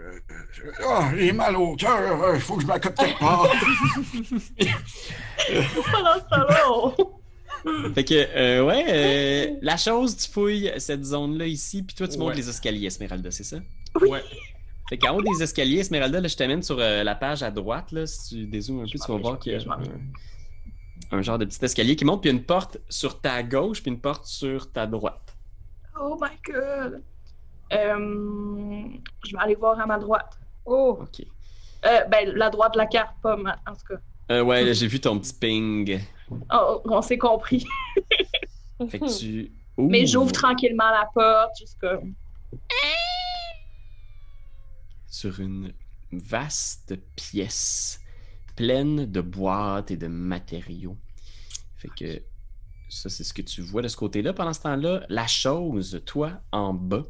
je- Ah, j'ai mal au cœur, il faut que je m'accote quelque part. Pendant ce Fait que, euh, ouais, euh, la chose, tu fouilles cette zone-là ici, puis toi, tu montes Ouais. les escaliers, Esmeralda, c'est ça? Ouais. Fait qu'en haut des escaliers, Esmeralda, là, je t'amène sur euh, la page à droite, là, si tu dézoomes un peu, tu vas voir qu'il y a un, un genre de petit escalier qui monte, puis une porte sur ta gauche, puis une porte sur ta droite. Oh my god. Euh, je vais aller voir à ma droite. Oh, OK. Euh, ben, la droite de la carte, pas ma... En tout cas. Euh, ouais, là, j'ai vu ton petit ping. Oh, on s'est compris. Fait que tu... Mais j'ouvre tranquillement la porte, comme... sur une vaste pièce pleine de boîtes et de matériaux. Fait que ça, c'est ce que tu vois de ce côté-là. Pendant ce temps-là, la chose, toi, en bas,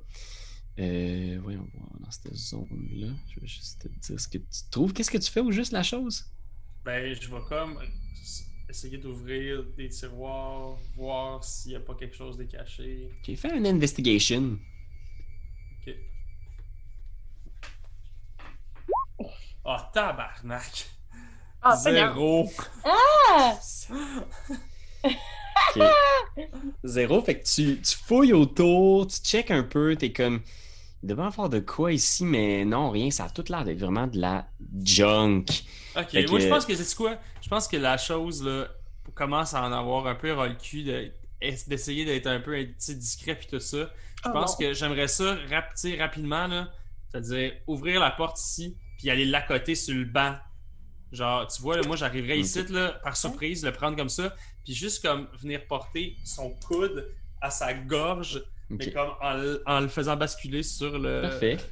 euh, voyons voir dans cette zone-là. Je vais juste te dire ce que tu trouves. Qu'est-ce que tu fais au juste la chose? Ben, je vais comme essayer d'ouvrir des tiroirs, voir s'il n'y a pas quelque chose de caché. Ok, fais une investigation. Ok. Oh, tabarnak! Ah, Seigneur. Zéro! Ah! Zéro, fait que tu, tu fouilles autour, tu checkes un peu, t'es comme. Il devait avoir de quoi ici, mais non, rien, ça a tout l'air d'être vraiment de la junk. Ok, moi que- je pense que c'est quoi? Je pense que la chose là commence à en avoir un peu ras le cul de- d'essayer d'être un peu discret puis tout ça. Je Oh pense non. que j'aimerais ça rap- rapidement là, c'est-à-dire ouvrir la porte ici puis aller l'accoter sur le banc. Genre, tu vois, là, moi j'arriverais ici là, par surprise, le prendre comme ça, puis juste comme venir porter son coude à sa gorge, mais Ok. comme en, le- en le faisant basculer sur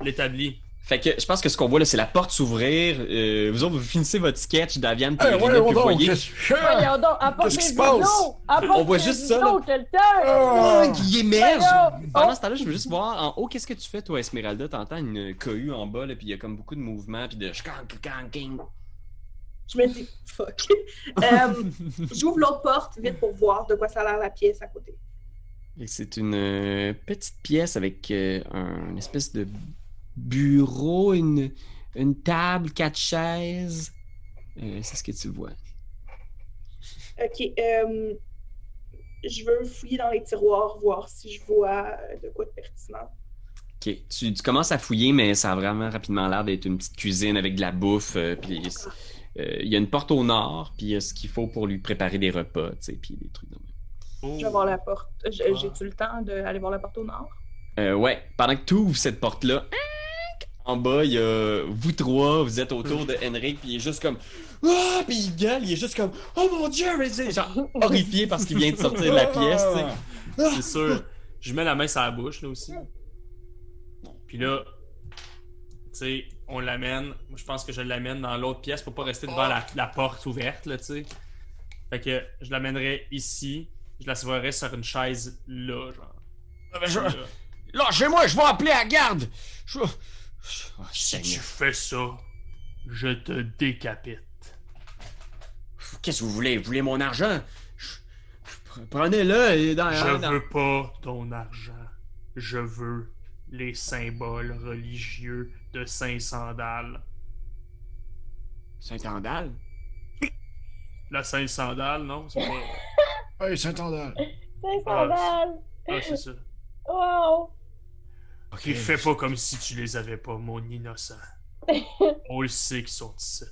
l'établi. Fait que je pense que ce qu'on voit là, c'est la porte s'ouvrir. Euh, vous autres, vous finissez votre sketch d'Aviane puis Eh, puis vous voyez. qu'est-ce qui se passe? On voit juste ça, là. Ah! qui émerge! Pendant Oh! ce temps-là, je veux juste voir en haut, qu'est-ce que tu fais, toi, Esmeralda? T'entends une cohue en bas, là, puis il y a comme beaucoup de mouvements, puis de. Je me dis, fuck. Euh, J'ouvre l'autre porte vite pour voir de quoi ça a l'air la pièce à côté. Et c'est une euh, petite pièce avec euh, un une espèce de bureau, une, une table, quatre chaises. Euh, c'est ce que tu vois. Ok. euh, je veux fouiller dans les tiroirs, voir si je vois de quoi de pertinent. Ok, tu, tu commences à fouiller, mais ça a vraiment rapidement l'air d'être une petite cuisine avec de la bouffe. puis il y a une porte au nord, puis il y a ce qu'il faut pour lui préparer des repas, tu sais, puis des trucs. de même. Oh. Je vais voir la porte. Ah. J'ai-tu le temps d'aller voir la porte au nord? Euh, ouais, pendant que tu ouvres cette porte-là, en bas, il y a vous trois, vous êtes autour de Henrik, puis il est juste comme Ah! Puis il gueule, il est juste comme Oh mon dieu, mais c'est genre horrifié parce qu'il vient de sortir de la pièce, tu sais. C'est sûr. Je mets la main sur la bouche, là aussi. Puis là, tu sais, on l'amène. Moi, je pense que je l'amène dans l'autre pièce pour pas rester devant la, la porte ouverte, là, tu sais. Fait que je l'amènerai ici. Je l'assoirai sur une chaise là, genre. Ah, ben, je- Là. Lâchez-moi, je vais appeler la garde! Je- Oh, Si tu fais ça, je te décapite. Qu'est-ce que vous voulez? Vous voulez mon argent? Prenez-le et dans, Je dans- veux pas ton argent. Je veux les symboles religieux de Saint-Sandal. Saint-Andal? La Saint-Sandal, non? C'est pas... Hey, Saint-Andal! C'est sandales! Ah, c'est ça. Wow! Ok. Fais pas comme si tu les avais pas, mon innocent. On le sait qu'ils sont ici.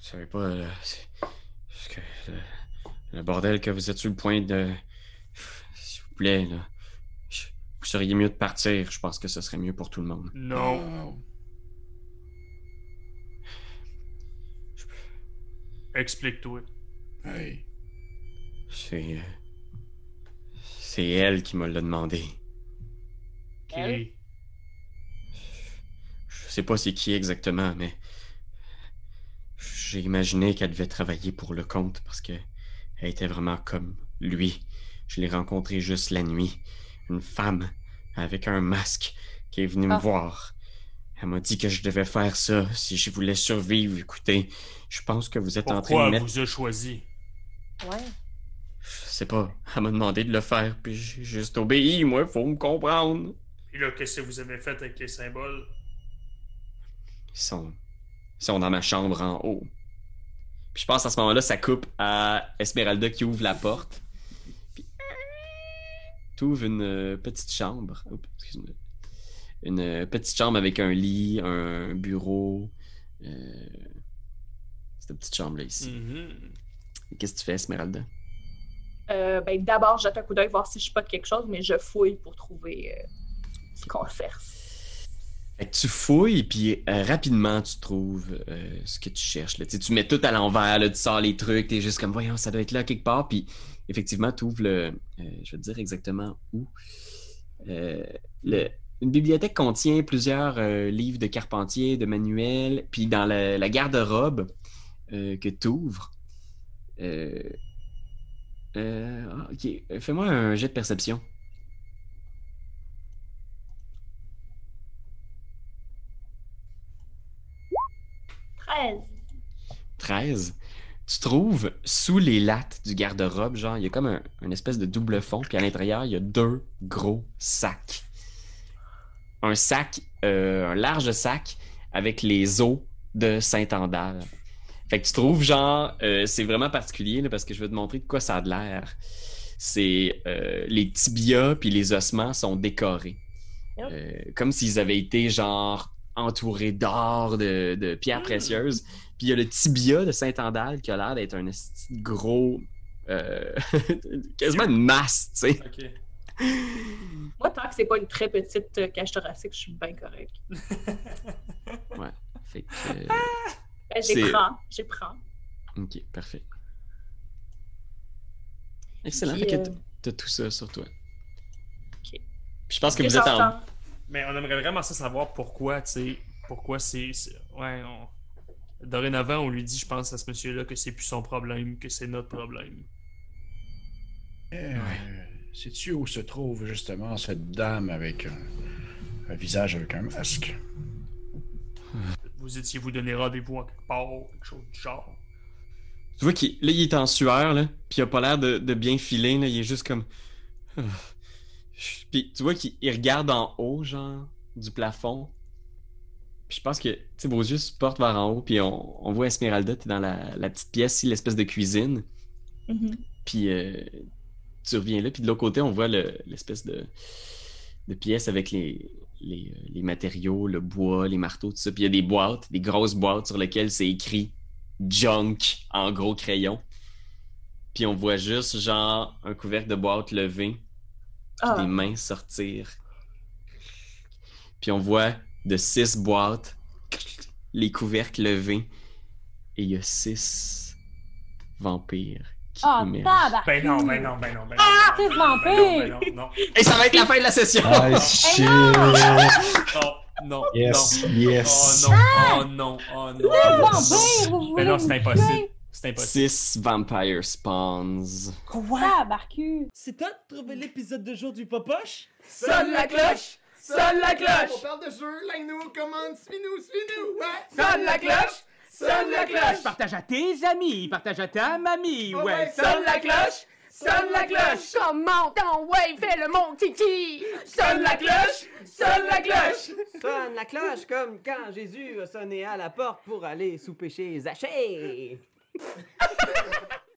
Je savais pas. euh, c'est- parce que, le, le bordel que vous êtes sur le point de. S'il vous plaît, là. Je- Vous seriez mieux de partir. Je pense que ce serait mieux pour tout le monde. Non. Explique-toi. Hey. C'est. euh, C'est elle qui me l'a demandé. Ok. Elle? Je sais pas c'est qui exactement, mais. J'ai imaginé qu'elle devait travailler pour le compte parce que. Elle était vraiment comme lui. Je l'ai rencontrée juste la nuit. Une femme avec un masque qui est venue Ah. me voir. Elle m'a dit que je devais faire ça si je voulais survivre. Écoutez, je pense que vous êtes en train Pourquoi de mettre. vous a choisi? Ouais. Je sais pas. Elle m'a demandé de le faire, puis j'ai juste obéi. Moi, faut me comprendre. Et là, qu'est-ce que vous avez fait avec les symboles? Ils sont, ils sont dans ma chambre en haut. Puis je pense à ce moment-là, ça coupe à Esmeralda qui ouvre la porte. Puis t'ouvres une euh, petite chambre. Oups, excuse-moi. Une euh, petite chambre avec un lit, un bureau. euh, Cette petite chambre-là ici. Mhm. Qu'est-ce que tu fais, Esmeralda? Euh, ben, D'abord, je jette un coup d'œil voir si je spot quelque chose, mais je fouille pour trouver euh, ce qu'on faire. Fait que tu fouilles, puis euh, rapidement, tu trouves ce que tu cherches. Là. Tu tu mets tout à l'envers, tu sors les trucs, t'es juste comme, voyons, ça doit être là quelque part. Puis effectivement, tu ouvres le... je vais te dire exactement où. Le- une bibliothèque contient plusieurs livres de Carpentier, de manuels. Puis dans la, la garde-robe que tu ouvres... Euh, euh, ah, ok, fais-moi un jet de perception. 13. 13, tu trouves sous les lattes du garde-robe, genre, il y a comme un, une espèce de double fond, puis à l'intérieur, il y a deux gros sacs. Un sac, euh, un large sac avec les os de Saint-Andal. Fait que tu trouves, genre, euh, c'est vraiment particulier, là, parce que je vais te montrer de quoi ça a de l'air. C'est euh, les tibias puis les ossements sont décorés. Yep. Euh, comme s'ils avaient été, genre, entourés d'or, de, de pierres précieuses. Puis il y a le tibia de Saint-Andal qui a l'air d'être un gros. euh, quasiment une masse, tu sais. Ok. Moi, tant que c'est pas une très petite cage thoracique, je suis bien correct. Fait que, euh, Ben, j'ai prends, j'ai prends. ok, parfait. Excellent. Puis, fait que euh, t'as- t'as tout ça sur toi. Ok. Puis je pense que vous êtes en. Mais on aimerait vraiment ça savoir pourquoi, tu sais, pourquoi c'est... Ouais, on... Dorénavant, on lui dit, je pense, à ce monsieur-là que c'est plus son problème, que c'est notre problème. Eh, Sais-tu où se trouve justement cette dame avec un, un visage avec un masque? Vous étiez-vous donné rendez-vous en quelque part, quelque chose du genre? Tu vois qu'il là, il est en sueur, là, puis il a pas l'air de, de bien filer, là, il est juste comme. Puis tu vois qu'il il regarde en haut, genre, du plafond. Puis je pense que, tu sais, vos yeux se portent vers en haut, puis on, on voit Esmeralda, t'es dans la, la petite pièce, ici, l'espèce de cuisine. Mhm. Puis euh, tu reviens là, puis de l'autre côté, on voit le- l'espèce de, de pièce avec les, les, euh, les matériaux, le bois, les marteaux, tout ça. Puis il y a des boîtes, des grosses boîtes sur lesquelles c'est écrit junk en gros crayon. Puis on voit juste genre un couvercle de boîte levé, Ah, des mains sortir. Puis on voit de six boîtes, les couvercles levés, et il y a six vampires Ah, tabarnak! Ben non, ben non, ben non, ben non. Ah, ben c'est ben non, vampire! ben non, non, Et ça va être la fin de la session! Ah, shit! non, non, Yes, non. yes! Oh non, oh non, oh non. Oh vampire! Vous voulez Ben non, c'est impossible. C'est impossible. Six vampire spawns. Tabarnak! C'est toi de trouver l'épisode de jour du Popoche? Sonne la cloche! Sonne la cloche! On parle de jeu, like-nous, commande, suis-nous, suis-nous! Ouais! Sonne la cloche! Sonne la cloche! Partage à tes amis, partage à ta mamie, Ouais, sonne la cloche! sonne la cloche. Comment ton way fait le mon kiki? Sonne la cloche, sonne la cloche. Sonne la cloche comme quand Jésus a sonné à la porte pour aller sous péché Zachée.